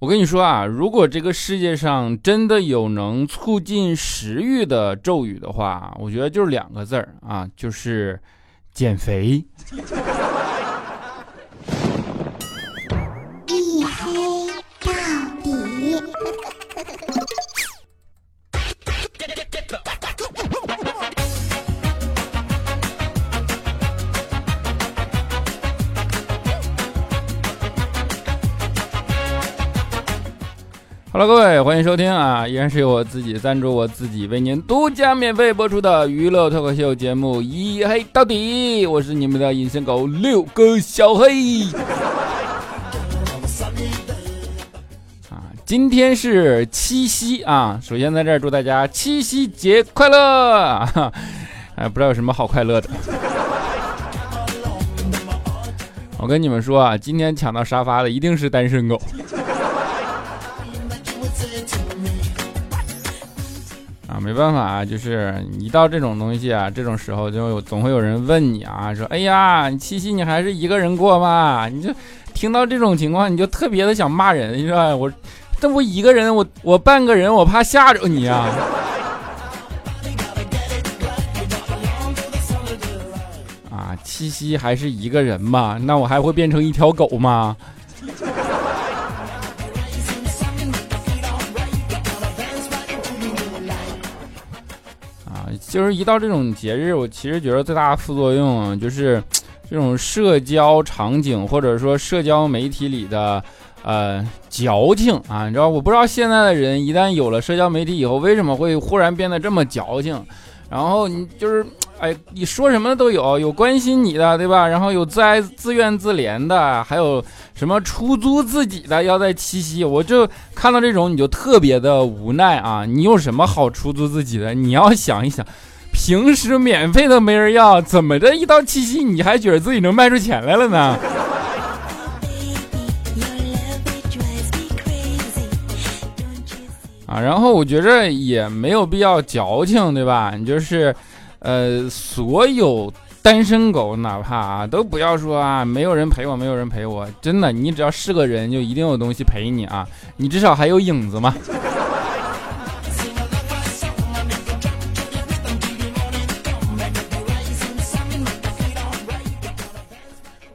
我跟你说啊，如果这个世界上真的有能促进食欲的咒语的话，我觉得就是两个字儿啊，就是减肥。Hello，各位，欢迎收听啊！依然是由我自己赞助，我自己为您独家免费播出的娱乐脱口秀节目《一黑到底》，我是你们的隐身狗六哥小黑。啊，今天是七夕啊！首先在这儿祝大家七夕节快乐！哎，不知道有什么好快乐的。我跟你们说啊，今天抢到沙发的一定是单身狗。啊没办法啊，就是一到这种东西啊，这种时候就有总会有人问你啊，说哎呀，七夕你还是一个人过吗？你就听到这种情况，你就特别的想骂人，是吧？我这不一个人，我我半个人，我怕吓着你啊。啊，七夕还是一个人吗？那我还会变成一条狗吗？就是一到这种节日，我其实觉得最大的副作用就是 这种社交场景或者说社交媒体里的呃矫情啊，你知道？我不知道现在的人一旦有了社交媒体以后，为什么会忽然变得这么矫情？然后你就是。哎，你说什么都有，有关心你的，对吧？然后有自爱、自怨自怜的，还有什么出租自己的，要在七夕，我就看到这种，你就特别的无奈啊！你有什么好出租自己的？你要想一想，平时免费的没人要，怎么着一到七夕，你还觉得自己能卖出钱来了呢？啊，然后我觉着也没有必要矫情，对吧？你就是。呃，所有单身狗，哪怕啊，都不要说啊，没有人陪我，没有人陪我，真的，你只要是个人，就一定有东西陪你啊，你至少还有影子嘛。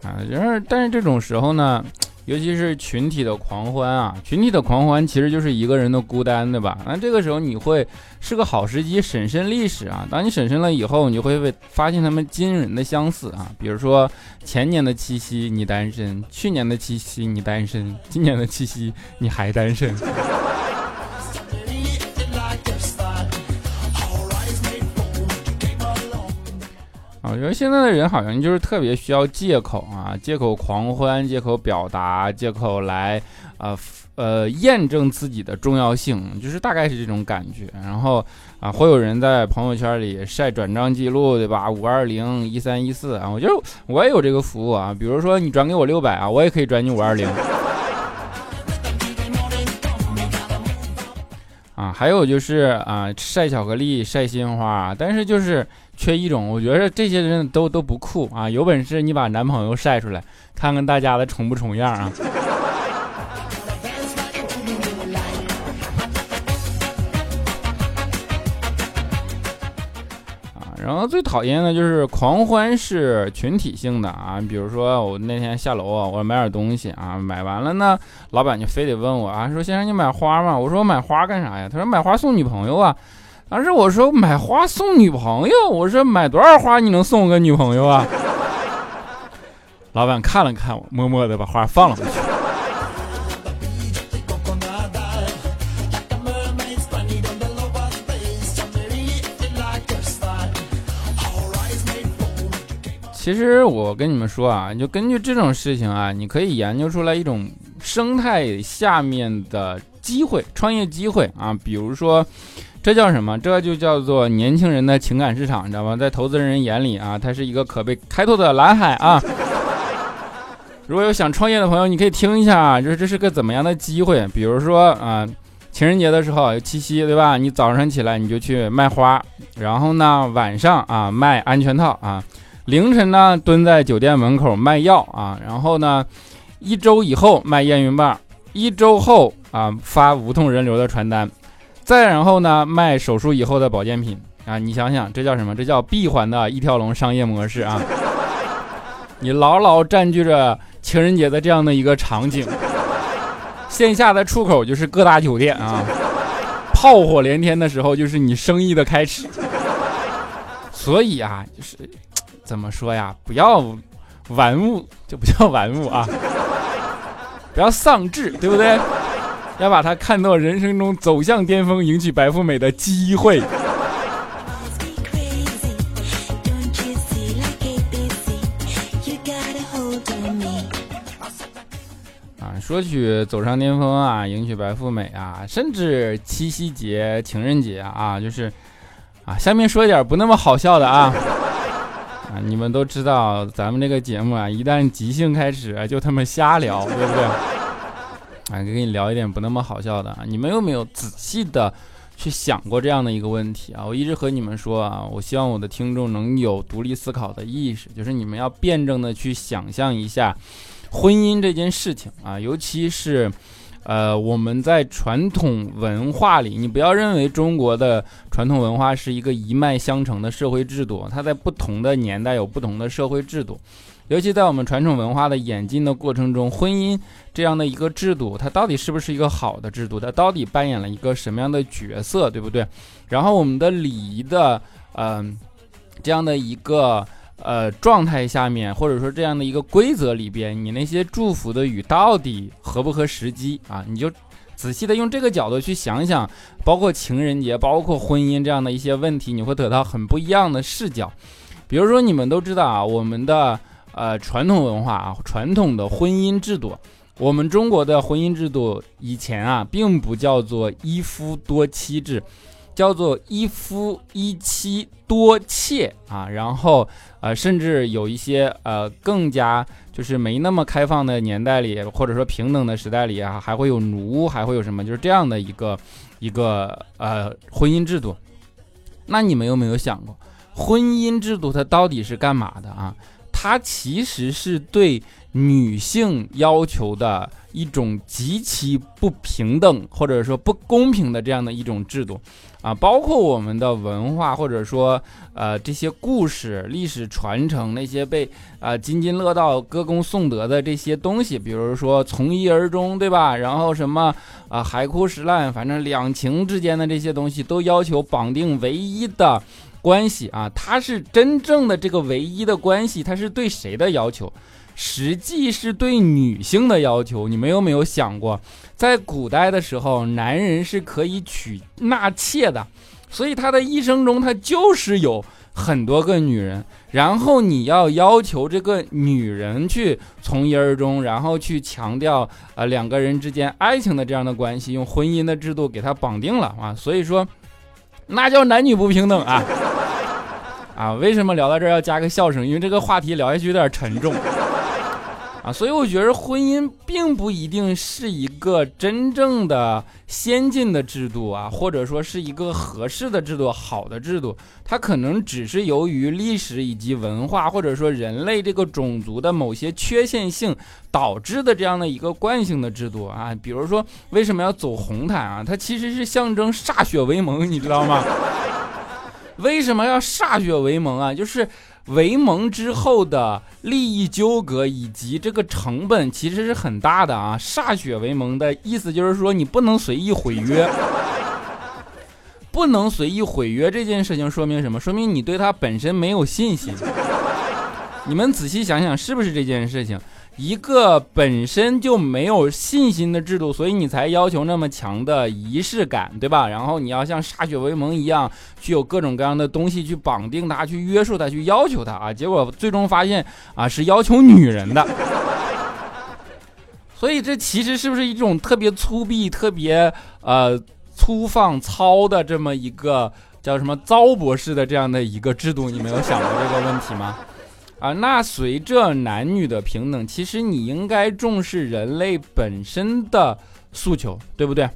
啊，然而，但是这种时候呢？尤其是群体的狂欢啊，群体的狂欢其实就是一个人的孤单，对吧？那这个时候你会是个好时机审慎历史啊。当你审慎了以后，你会被发现他们惊人的相似啊。比如说前年的七夕你单身，去年的七夕你单身，今年的七夕你还单身。因为现在的人好像就是特别需要借口啊，借口狂欢，借口表达，借口来，呃呃验证自己的重要性，就是大概是这种感觉。然后啊，会有人在朋友圈里晒转账记录，对吧？五二零一三一四啊，我觉得我也有这个服务啊。比如说你转给我六百啊，我也可以转你五二零。啊，还有就是啊，晒巧克力，晒鲜花，但是就是。缺一种，我觉得这些人都都不酷啊！有本事你把男朋友晒出来，看看大家的重不重样啊！啊，然后最讨厌的就是狂欢是群体性的啊，比如说我那天下楼啊，我买点东西啊，买完了呢，老板就非得问我啊，说先生你买花吗？我说我买花干啥呀？他说买花送女朋友啊。当时我说买花送女朋友，我说买多少花你能送我个女朋友啊？老板看了看我，默默的把花放了回去。其实我跟你们说啊，就根据这种事情啊，你可以研究出来一种生态下面的机会，创业机会啊，比如说。这叫什么？这就叫做年轻人的情感市场，你知道吗？在投资人眼里啊，它是一个可被开拓的蓝海啊。如果有想创业的朋友，你可以听一下啊，就是这是个怎么样的机会？比如说啊，情人节的时候七夕，对吧？你早上起来你就去卖花，然后呢晚上啊卖安全套啊，凌晨呢蹲在酒店门口卖药啊，然后呢一周以后卖验孕棒。一周后啊发无痛人流的传单，再然后呢卖手术以后的保健品啊，你想想这叫什么？这叫闭环的一条龙商业模式啊！你牢牢占据着情人节的这样的一个场景，线下的出口就是各大酒店啊，炮火连天的时候就是你生意的开始。所以啊，就是怎么说呀？不要玩物，就不叫玩物啊！不要丧志，对不对？要把它看作人生中走向巅峰、迎娶白富美的机会。啊，说起走上巅峰啊，迎娶白富美啊，甚至七夕节、情人节啊，就是啊，下面说一点不那么好笑的啊。啊，你们都知道，咱们这个节目啊，一旦即兴开始，就他妈瞎聊，对不对？啊，给你聊一点不那么好笑的啊。你们有没有仔细的去想过这样的一个问题啊？我一直和你们说啊，我希望我的听众能有独立思考的意识，就是你们要辩证的去想象一下婚姻这件事情啊，尤其是。呃，我们在传统文化里，你不要认为中国的传统文化是一个一脉相承的社会制度，它在不同的年代有不同的社会制度。尤其在我们传统文化的演进的过程中，婚姻这样的一个制度，它到底是不是一个好的制度？它到底扮演了一个什么样的角色，对不对？然后我们的礼仪的，嗯，这样的一个。呃，状态下面，或者说这样的一个规则里边，你那些祝福的语到底合不合时机啊？你就仔细的用这个角度去想想，包括情人节，包括婚姻这样的一些问题，你会得到很不一样的视角。比如说，你们都知道啊，我们的呃传统文化啊，传统的婚姻制度，我们中国的婚姻制度以前啊，并不叫做一夫多妻制。叫做一夫一妻多妾啊，然后呃，甚至有一些呃更加就是没那么开放的年代里，或者说平等的时代里啊，还会有奴，还会有什么，就是这样的一个一个呃婚姻制度。那你们有没有想过，婚姻制度它到底是干嘛的啊？它其实是对女性要求的一种极其不平等或者说不公平的这样的一种制度。啊，包括我们的文化，或者说，呃，这些故事、历史传承，那些被啊津津乐道、歌功颂德的这些东西，比如说从一而终，对吧？然后什么啊海枯石烂，反正两情之间的这些东西，都要求绑定唯一的关系啊。他是真正的这个唯一的关系，他是对谁的要求？实际是对女性的要求，你们有没有想过，在古代的时候，男人是可以娶纳妾的，所以他的一生中他就是有很多个女人，然后你要要求这个女人去从一而终，然后去强调呃两个人之间爱情的这样的关系，用婚姻的制度给他绑定了啊，所以说那叫男女不平等啊啊！为什么聊到这儿要加个笑声？因为这个话题聊下去有点沉重。啊，所以我觉得婚姻并不一定是一个真正的先进的制度啊，或者说是一个合适的制度、好的制度，它可能只是由于历史以及文化，或者说人类这个种族的某些缺陷性导致的这样的一个惯性的制度啊。比如说，为什么要走红毯啊？它其实是象征歃血为盟，你知道吗？为什么要歃血为盟啊？就是。为盟之后的利益纠葛以及这个成本其实是很大的啊！歃血为盟的意思就是说你不能随意毁约，不能随意毁约这件事情说明什么？说明你对他本身没有信心。你们仔细想想，是不是这件事情？一个本身就没有信心的制度，所以你才要求那么强的仪式感，对吧？然后你要像歃血为盟一样，去有各种各样的东西去绑定他，去约束他，去要求他啊！结果最终发现啊，是要求女人的。所以这其实是不是一种特别粗鄙、特别呃粗放糙的这么一个叫什么糟粕式的这样的一个制度？你没有想过这个问题吗？啊，那随着男女的平等，其实你应该重视人类本身的诉求，对不对？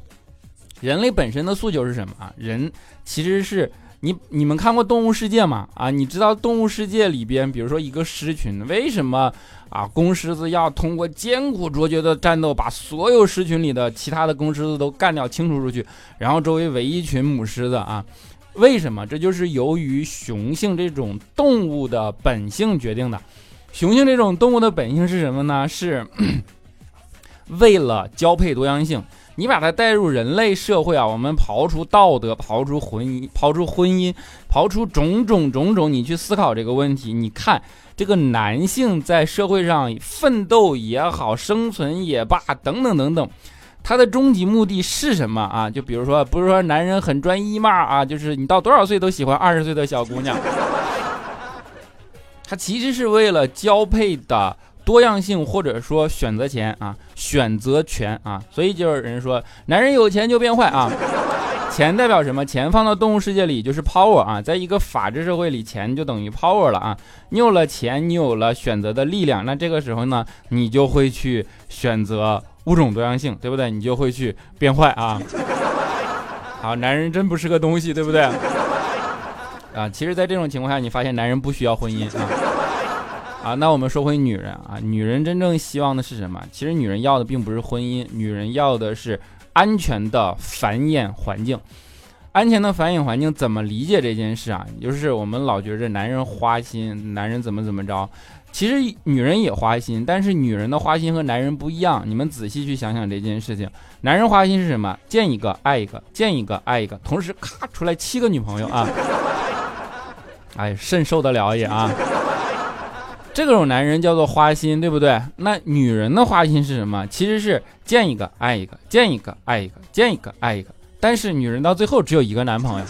人类本身的诉求是什么啊？人其实是你你们看过《动物世界》吗？啊，你知道《动物世界》里边，比如说一个狮群，为什么啊公狮子要通过艰苦卓绝的战斗，把所有狮群里的其他的公狮子都干掉、清除出去，然后周围围一群母狮子啊？为什么？这就是由于雄性这种动物的本性决定的。雄性这种动物的本性是什么呢？是 为了交配多样性。你把它带入人类社会啊，我们刨除道德，刨除婚姻，刨除婚姻，刨出种种种种，你去思考这个问题。你看这个男性在社会上奋斗也好，生存也罢，等等等等，他的终极目的是什么啊？就比如说，不是说男人很专一嘛啊，就是你到多少岁都喜欢二十岁的小姑娘，他其实是为了交配的。多样性或者说选择权啊，选择权啊，所以就有人说，男人有钱就变坏啊。钱代表什么？钱放到动物世界里就是 power 啊，在一个法治社会里，钱就等于 power 了啊。你有了钱，你有了选择的力量，那这个时候呢，你就会去选择物种多样性，对不对？你就会去变坏啊。好，男人真不是个东西，对不对？啊，其实，在这种情况下，你发现男人不需要婚姻啊。啊，那我们说回女人啊，女人真正希望的是什么？其实女人要的并不是婚姻，女人要的是安全的繁衍环境。安全的繁衍环境怎么理解这件事啊？就是我们老觉着男人花心，男人怎么怎么着，其实女人也花心，但是女人的花心和男人不一样。你们仔细去想想这件事情，男人花心是什么？见一个爱一个，见一个爱一个，同时咔出来七个女朋友啊！哎，甚受得了也啊！这种男人叫做花心，对不对？那女人的花心是什么？其实是见一个爱一个，见一个爱一个，见一个爱一个。但是女人到最后只有一个男朋友，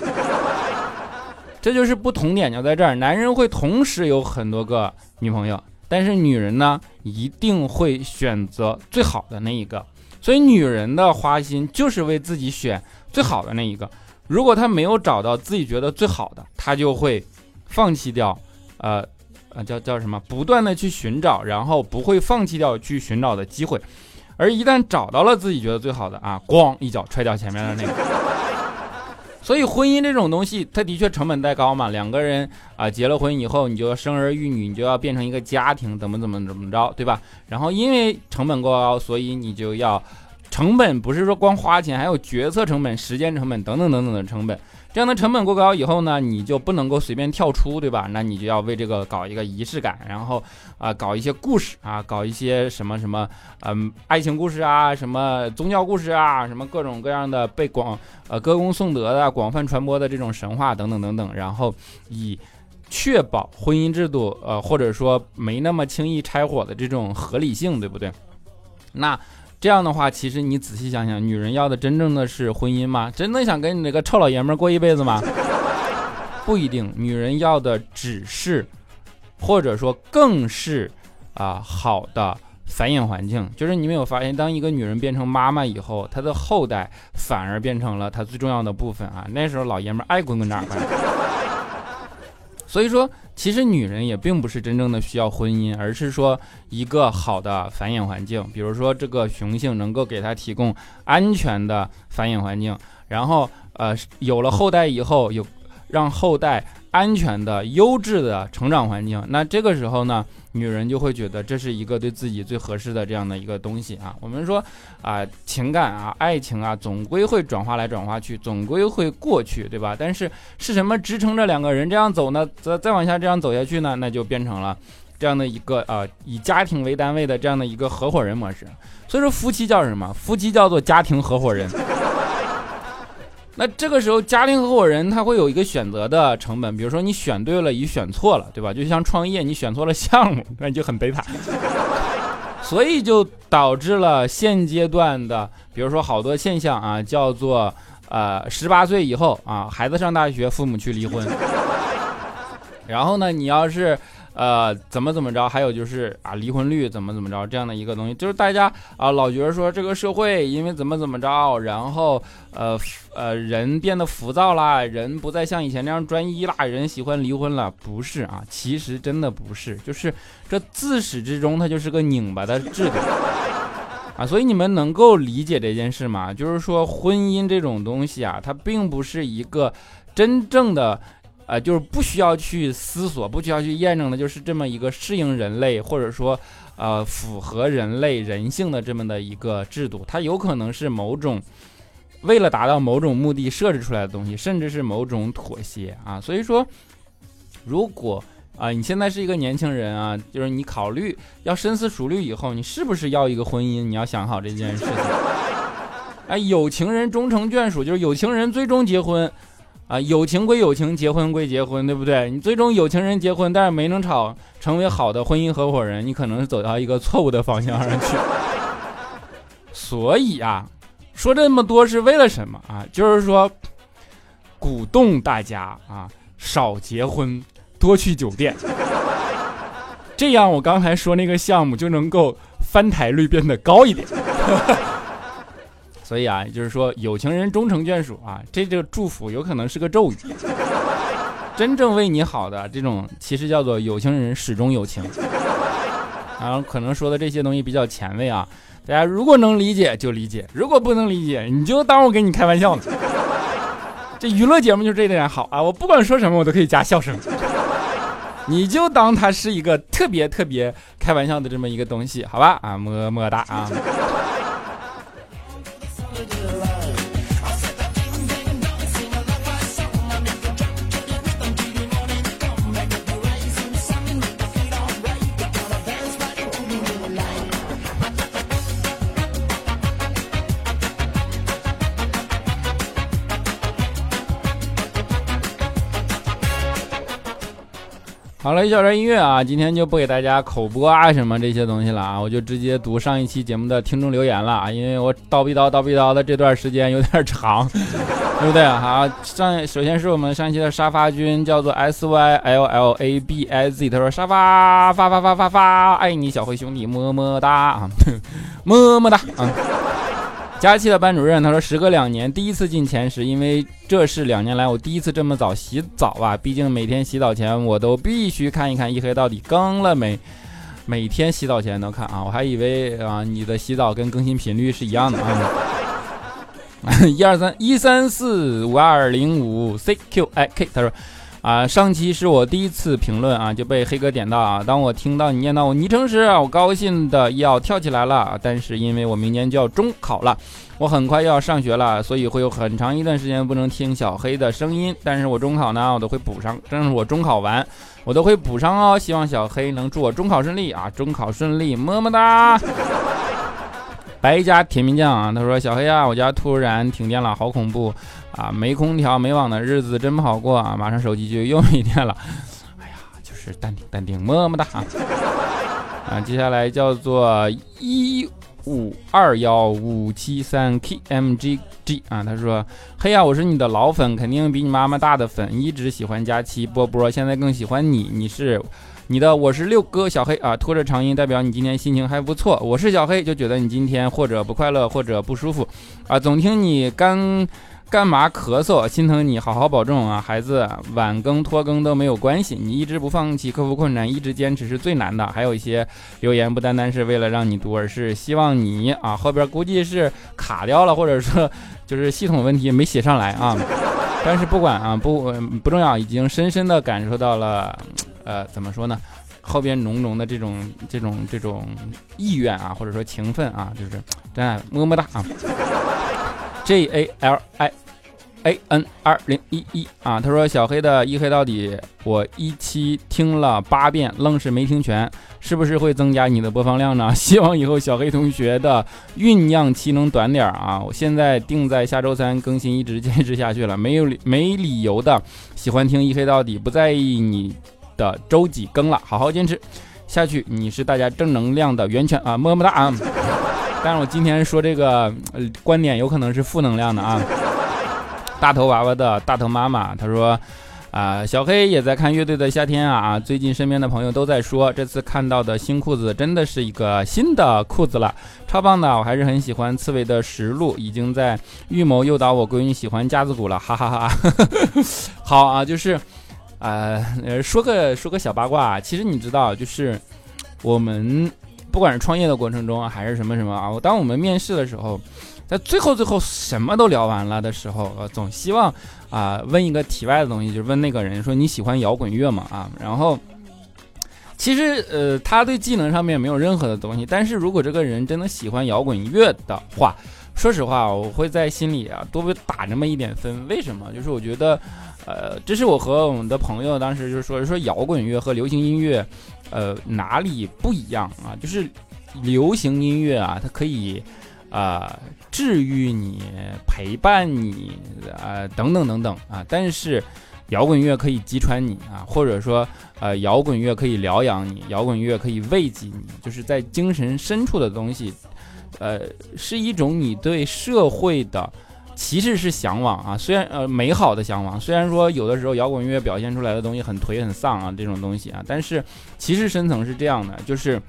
这就是不同点就在这儿。男人会同时有很多个女朋友，但是女人呢，一定会选择最好的那一个。所以女人的花心就是为自己选最好的那一个。如果她没有找到自己觉得最好的，她就会放弃掉，呃。啊，叫叫什么？不断的去寻找，然后不会放弃掉去寻找的机会，而一旦找到了自己觉得最好的啊，咣一脚踹掉前面的那个。所以婚姻这种东西，它的确成本太高嘛。两个人啊，结了婚以后，你就要生儿育女，你就要变成一个家庭，怎么怎么怎么着，对吧？然后因为成本过高，所以你就要成本不是说光花钱，还有决策成本、时间成本等等等等的成本。这样的成本过高以后呢，你就不能够随便跳出，对吧？那你就要为这个搞一个仪式感，然后啊，搞一些故事啊，搞一些什么什么，嗯，爱情故事啊，什么宗教故事啊，什么各种各样的被广呃歌功颂德的、广泛传播的这种神话等等等等，然后以确保婚姻制度呃或者说没那么轻易拆伙的这种合理性，对不对？那。这样的话，其实你仔细想想，女人要的真正的是婚姻吗？真的想跟你那个臭老爷们过一辈子吗？不一定，女人要的只是，或者说更是啊好的繁衍环境。就是你没有发现，当一个女人变成妈妈以后，她的后代反而变成了她最重要的部分啊。那时候老爷们爱滚滚哪滚。所以说。其实女人也并不是真正的需要婚姻，而是说一个好的繁衍环境，比如说这个雄性能够给她提供安全的繁衍环境，然后呃有了后代以后有让后代。安全的、优质的成长环境，那这个时候呢，女人就会觉得这是一个对自己最合适的这样的一个东西啊。我们说啊，情感啊、爱情啊，总归会转化来转化去，总归会过去，对吧？但是是什么支撑着两个人这样走呢？再再往下这样走下去呢？那就变成了这样的一个啊，以家庭为单位的这样的一个合伙人模式。所以说，夫妻叫什么？夫妻叫做家庭合伙人。那这个时候，家庭合伙人他会有一个选择的成本，比如说你选对了，与选错了，对吧？就像创业，你选错了项目，那你就很悲惨。所以就导致了现阶段的，比如说好多现象啊，叫做呃，十八岁以后啊，孩子上大学，父母去离婚。然后呢，你要是。呃，怎么怎么着？还有就是啊，离婚率怎么怎么着？这样的一个东西，就是大家啊老觉得说这个社会因为怎么怎么着，然后呃呃人变得浮躁啦，人不再像以前那样专一啦，人喜欢离婚了。不是啊，其实真的不是，就是这自始至终它就是个拧巴的制度。啊，所以你们能够理解这件事吗？就是说婚姻这种东西啊，它并不是一个真正的，呃，就是不需要去思索、不需要去验证的，就是这么一个适应人类或者说呃符合人类人性的这么的一个制度，它有可能是某种为了达到某种目的设置出来的东西，甚至是某种妥协啊。所以说，如果啊，你现在是一个年轻人啊，就是你考虑要深思熟虑以后，你是不是要一个婚姻？你要想好这件事情。哎，有情人终成眷属，就是有情人最终结婚啊，友情归友情，结婚归结婚，对不对？你最终有情人结婚，但是没能吵成为好的婚姻合伙人，你可能是走到一个错误的方向上去。所以啊，说这么多是为了什么啊？就是说，鼓动大家啊，少结婚。多去酒店，这样我刚才说那个项目就能够翻台率变得高一点。所以啊，就是说有情人终成眷属啊，这这个祝福有可能是个咒语。真正为你好的这种，其实叫做有情人始终有情。然后可能说的这些东西比较前卫啊，大家如果能理解就理解，如果不能理解，你就当我跟你开玩笑呢。这娱乐节目就这点好啊，我不管说什么我都可以加笑声。你就当它是一个特别特别开玩笑的这么一个东西，好吧？啊，么么哒啊！好了，一小段音乐啊，今天就不给大家口播啊什么这些东西了啊，我就直接读上一期节目的听众留言了啊，因为我叨逼叨叨逼叨的这段时间有点长，对不对啊好，上首先是我们上一期的沙发君，叫做 S Y L L A B I Z，他说沙发发发发发发，爱你小灰兄弟么么哒啊，么么哒啊。佳期的班主任他说：“时隔两年，第一次进前十，因为这是两年来我第一次这么早洗澡啊！毕竟每天洗澡前我都必须看一看一黑到底更了没。每天洗澡前都看啊！我还以为啊，你的洗澡跟更新频率是一样的啊。一二三一三四五二零五 C Q I K，他说。”啊，上期是我第一次评论啊，就被黑哥点到啊。当我听到你念到我昵称时，我高兴的要跳起来了。但是因为我明年就要中考了，我很快又要上学了，所以会有很长一段时间不能听小黑的声音。但是我中考呢，我都会补上。正是我中考完，我都会补上哦。希望小黑能祝我中考顺利啊，中考顺利，么么哒。白家甜面酱啊，他说小黑啊，我家突然停电了，好恐怖。啊，没空调没网的日子真不好过啊！马上手机就又没电了，哎呀，就是淡定淡定，么么哒啊！接下来叫做一五二幺五七三 k m g g 啊，他说：嘿呀，我是你的老粉，肯定比你妈妈大的粉，一直喜欢佳期波波，现在更喜欢你，你是你的，我是六哥小黑啊，拖着长音代表你今天心情还不错，我是小黑就觉得你今天或者不快乐或者不舒服啊，总听你干。干嘛咳嗽？心疼你，好好保重啊，孩子。晚更拖更都没有关系，你一直不放弃，克服困难，一直坚持是最难的。还有一些留言不单单是为了让你读，而是希望你啊，后边估计是卡掉了，或者说就是系统问题没写上来啊。但是不管啊，不不重要，已经深深的感受到了，呃，怎么说呢？后边浓浓的这种这种这种意愿啊，或者说情分啊，就是真爱，么么哒啊。J A L I A N 二零一一啊，他说小黑的一黑到底，我一期听了八遍，愣是没听全，是不是会增加你的播放量呢？希望以后小黑同学的酝酿期能短点啊！我现在定在下周三更新，一直坚持下去了，没有理没理由的喜欢听一黑到底，不在意你的周几更了，好好坚持下去，你是大家正能量的源泉啊！么么哒啊！但是我今天说这个观点有可能是负能量的啊！大头娃娃的大头妈妈他说，啊，小黑也在看乐队的夏天啊！最近身边的朋友都在说，这次看到的新裤子真的是一个新的裤子了，超棒的！我还是很喜欢刺猬的实录，已经在预谋诱导我闺女喜欢架子鼓了，哈哈哈！好啊，就是，呃，说个说个小八卦，其实你知道，就是我们。不管是创业的过程中，还是什么什么啊，我当我们面试的时候，在最后最后什么都聊完了的时候，呃，总希望啊问一个题外的东西，就是问那个人说你喜欢摇滚乐吗？啊，然后其实呃他对技能上面没有任何的东西，但是如果这个人真的喜欢摇滚乐的话，说实话，我会在心里啊多被打那么一点分。为什么？就是我觉得，呃，这是我和我们的朋友当时就是说说摇滚乐和流行音乐，呃，哪里不一样啊？就是流行音乐啊，它可以啊治愈你、陪伴你啊等等等等啊，但是摇滚乐可以击穿你啊，或者说呃摇滚乐可以疗养你，摇滚乐可以慰藉你，就是在精神深处的东西。呃，是一种你对社会的其实是向往啊，虽然呃美好的向往，虽然说有的时候摇滚乐表现出来的东西很颓很丧啊，这种东西啊，但是其实深层是这样的，就是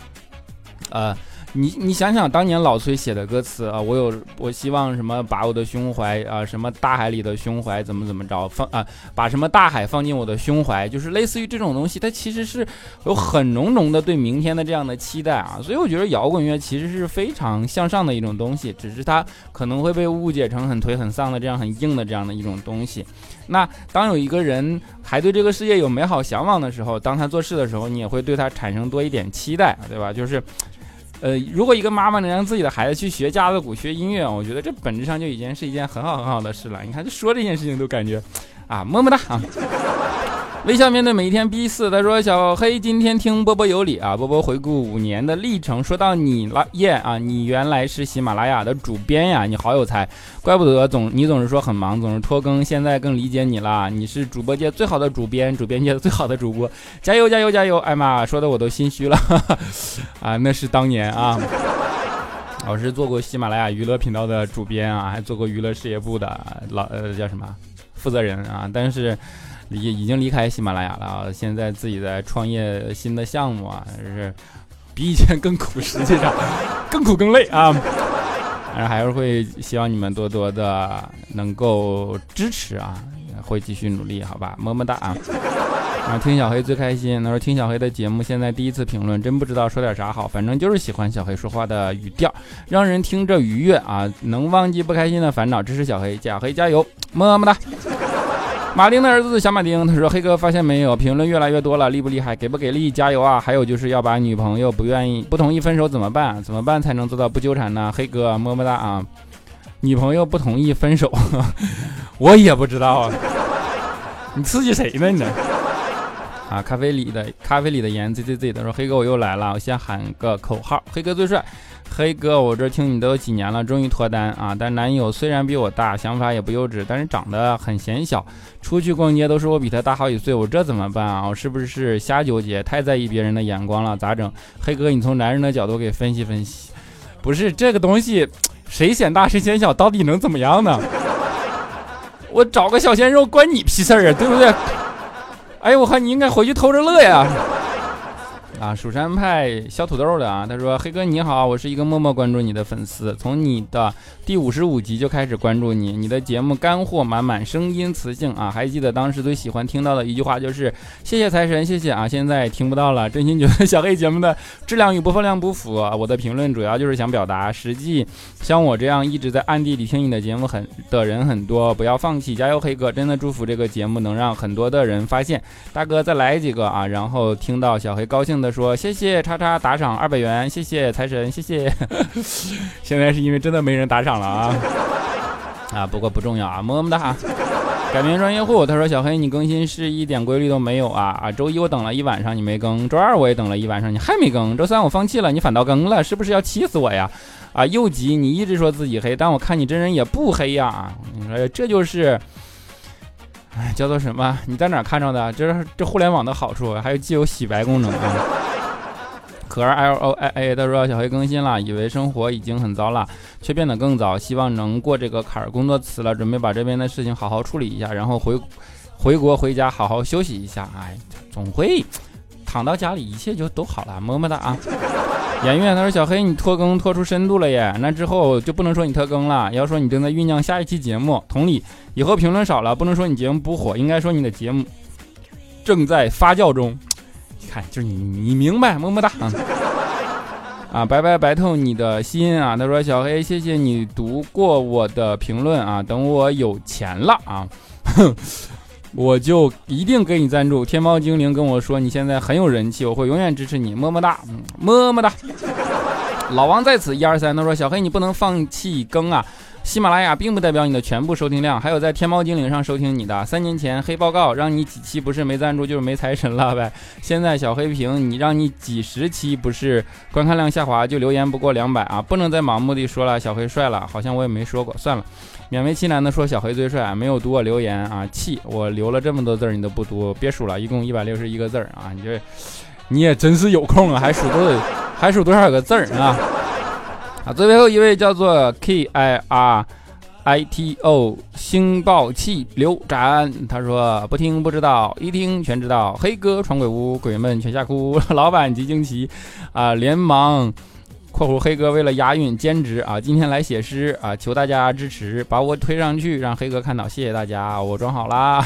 呃。你你想想当年老崔写的歌词啊，我有我希望什么把我的胸怀啊，什么大海里的胸怀怎么怎么着放啊，把什么大海放进我的胸怀，就是类似于这种东西，它其实是有很浓浓的对明天的这样的期待啊，所以我觉得摇滚乐其实是非常向上的一种东西，只是它可能会被误解成很颓很丧的这样很硬的这样的一种东西。那当有一个人还对这个世界有美好向往的时候，当他做事的时候，你也会对他产生多一点期待，对吧？就是。呃，如果一个妈妈能让自己的孩子去学架子鼓、学音乐，我觉得这本质上就已经是一件很好很好的事了。你看，就说这件事情都感觉，啊，么么哒啊！微笑面对每一天 B 四，他说：“小。黑今天听波波有理啊，波波回顾五年的历程，说到你了耶啊，你原来是喜马拉雅的主编呀，你好有才，怪不得总你总是说很忙，总是拖更，现在更理解你了，你是主播界最好的主编，主编界的最好的主播，加油加油加油！哎妈，说的我都心虚了。啊，那是当年啊，我是做过喜马拉雅娱乐频道的主编啊，还做过娱乐事业部的老呃叫什么负责人啊，但是。”离已经离开喜马拉雅了啊！现在自己在创业新的项目啊，就是比以前更苦，实际上 更苦更累啊！反正还是会希望你们多多的能够支持啊，会继续努力，好吧？么么哒啊！啊，听小黑最开心。他说听小黑的节目，现在第一次评论，真不知道说点啥好，反正就是喜欢小黑说话的语调，让人听着愉悦啊，能忘记不开心的烦恼。支持小黑，小黑加油，么么哒！马丁的儿子小马丁，他说：“黑哥发现没有，评论越来越多了，厉不厉害？给不给力？加油啊！还有就是要把女朋友不愿意、不同意分手怎么办？怎么办才能做到不纠缠呢？黑哥么么哒啊！女朋友不同意分手，我也不知道啊。你刺激谁呢你？啊，咖啡里的咖啡里的盐 z z z 他说：黑哥我又来了，我先喊个口号，黑哥最帅。”黑哥，我这听你都有几年了，终于脱单啊！但男友虽然比我大，想法也不幼稚，但是长得很显小。出去逛街都是我比他大好几岁，我这怎么办啊？我是不是瞎纠结？太在意别人的眼光了，咋整？黑哥，你从男人的角度给分析分析。不是这个东西，谁显大谁显小，到底能怎么样呢？我找个小鲜肉关你屁事儿啊，对不对？哎呦，我看你应该回去偷着乐呀。啊，蜀山派小土豆的啊，他说：“黑哥你好，我是一个默默关注你的粉丝，从你的第五十五集就开始关注你，你的节目干货满满，声音磁性啊，还记得当时最喜欢听到的一句话就是谢谢财神，谢谢啊，现在听不到了，真心觉得小黑节目的质量与播放量不符，我的评论主要就是想表达，实际像我这样一直在暗地里听你的节目很的人很多，不要放弃，加油，黑哥，真的祝福这个节目能让很多的人发现，大哥再来几个啊，然后听到小黑高兴的。”说谢谢叉叉打赏二百元，谢谢财神，谢谢。现在是因为真的没人打赏了啊啊！不过不重要啊，么么哒。改名专业户，他说小黑你更新是一点规律都没有啊啊！周一我等了一晚上你没更，周二我也等了一晚上你还没更，周三我放弃了你反倒更了，是不是要气死我呀？啊！又急你一直说自己黑，但我看你真人也不黑呀！你说这就是。哎，叫做什么？你在哪看着的？这是这互联网的好处，还有既有洗白功能。可儿 L O A A 他说小黑更新了，以为生活已经很糟了，却变得更糟。希望能过这个坎儿。工作辞了，准备把这边的事情好好处理一下，然后回回国回家好好休息一下。哎，总会躺到家里，一切就都好了。么么哒啊。颜悦他说：“小黑，你拖更拖出深度了耶！那之后就不能说你拖更了，要说你正在酝酿下一期节目。同理，以后评论少了，不能说你节目不火，应该说你的节目正在发酵中。你看，就是你，你明白，么么哒。”啊，啊白白白透你的心啊！他说小黑，谢谢你读过我的评论啊，等我有钱了啊，我就一定给你赞助。天猫精灵跟我说你现在很有人气，我会永远支持你，么么哒，么么哒。老王在此，一二三，他说小黑你不能放弃更啊。喜马拉雅并不代表你的全部收听量，还有在天猫精灵上收听你的。三年前黑报告让你几期不是没赞助就是没财神了呗。现在小黑屏你让你几十期不是观看量下滑就留言不过两百啊，不能再盲目的说了小黑帅了，好像我也没说过，算了。勉为其难的说小黑最帅，没有读我留言啊，气我留了这么多字儿你都不读，别数了，一共一百六十一个字儿啊，你这你也真是有空啊，还数多少还数多少个字儿啊？啊，最后一位叫做 K I R I T O 星爆气流斩，他说不听不知道，一听全知道。黑哥闯鬼屋，鬼们全吓哭。老板极惊奇，啊，连忙（括弧黑哥为了押韵兼职啊），今天来写诗啊，求大家支持，把我推上去，让黑哥看到。谢谢大家，我装好啦。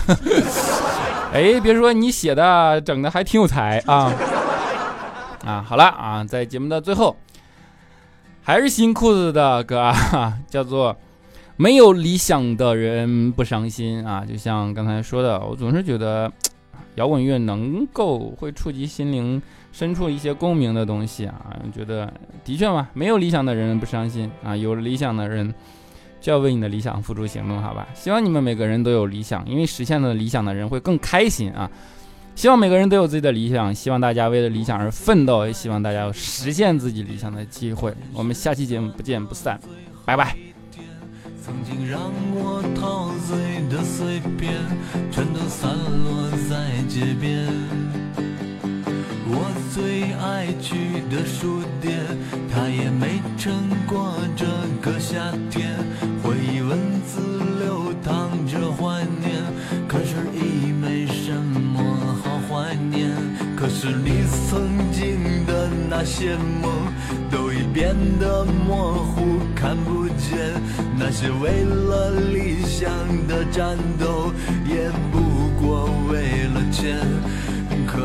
哎，别说你写的，整的还挺有才啊。啊，好了啊，在节目的最后。还是新裤子的歌啊，叫做“没有理想的人不伤心”啊，就像刚才说的，我总是觉得摇滚乐能够会触及心灵深处一些共鸣的东西啊，觉得的确嘛，没有理想的人不伤心啊，有了理想的人就要为你的理想付出行动，好吧？希望你们每个人都有理想，因为实现了理想的人会更开心啊。希望每个人都有自己的理想，希望大家为了理想而奋斗，也希望大家有实现自己理想的机会。我们下期节目不见不散，拜拜。曾经让我陶醉的碎片，全都散落在街边。爱去的书店，他也没撑过这个夏天。回忆文字流淌着怀念，可是已没什么好。怀念，可是你曾经的那些梦，都已变得模糊，看不见。那些为了理想的战斗，也不过为了钱。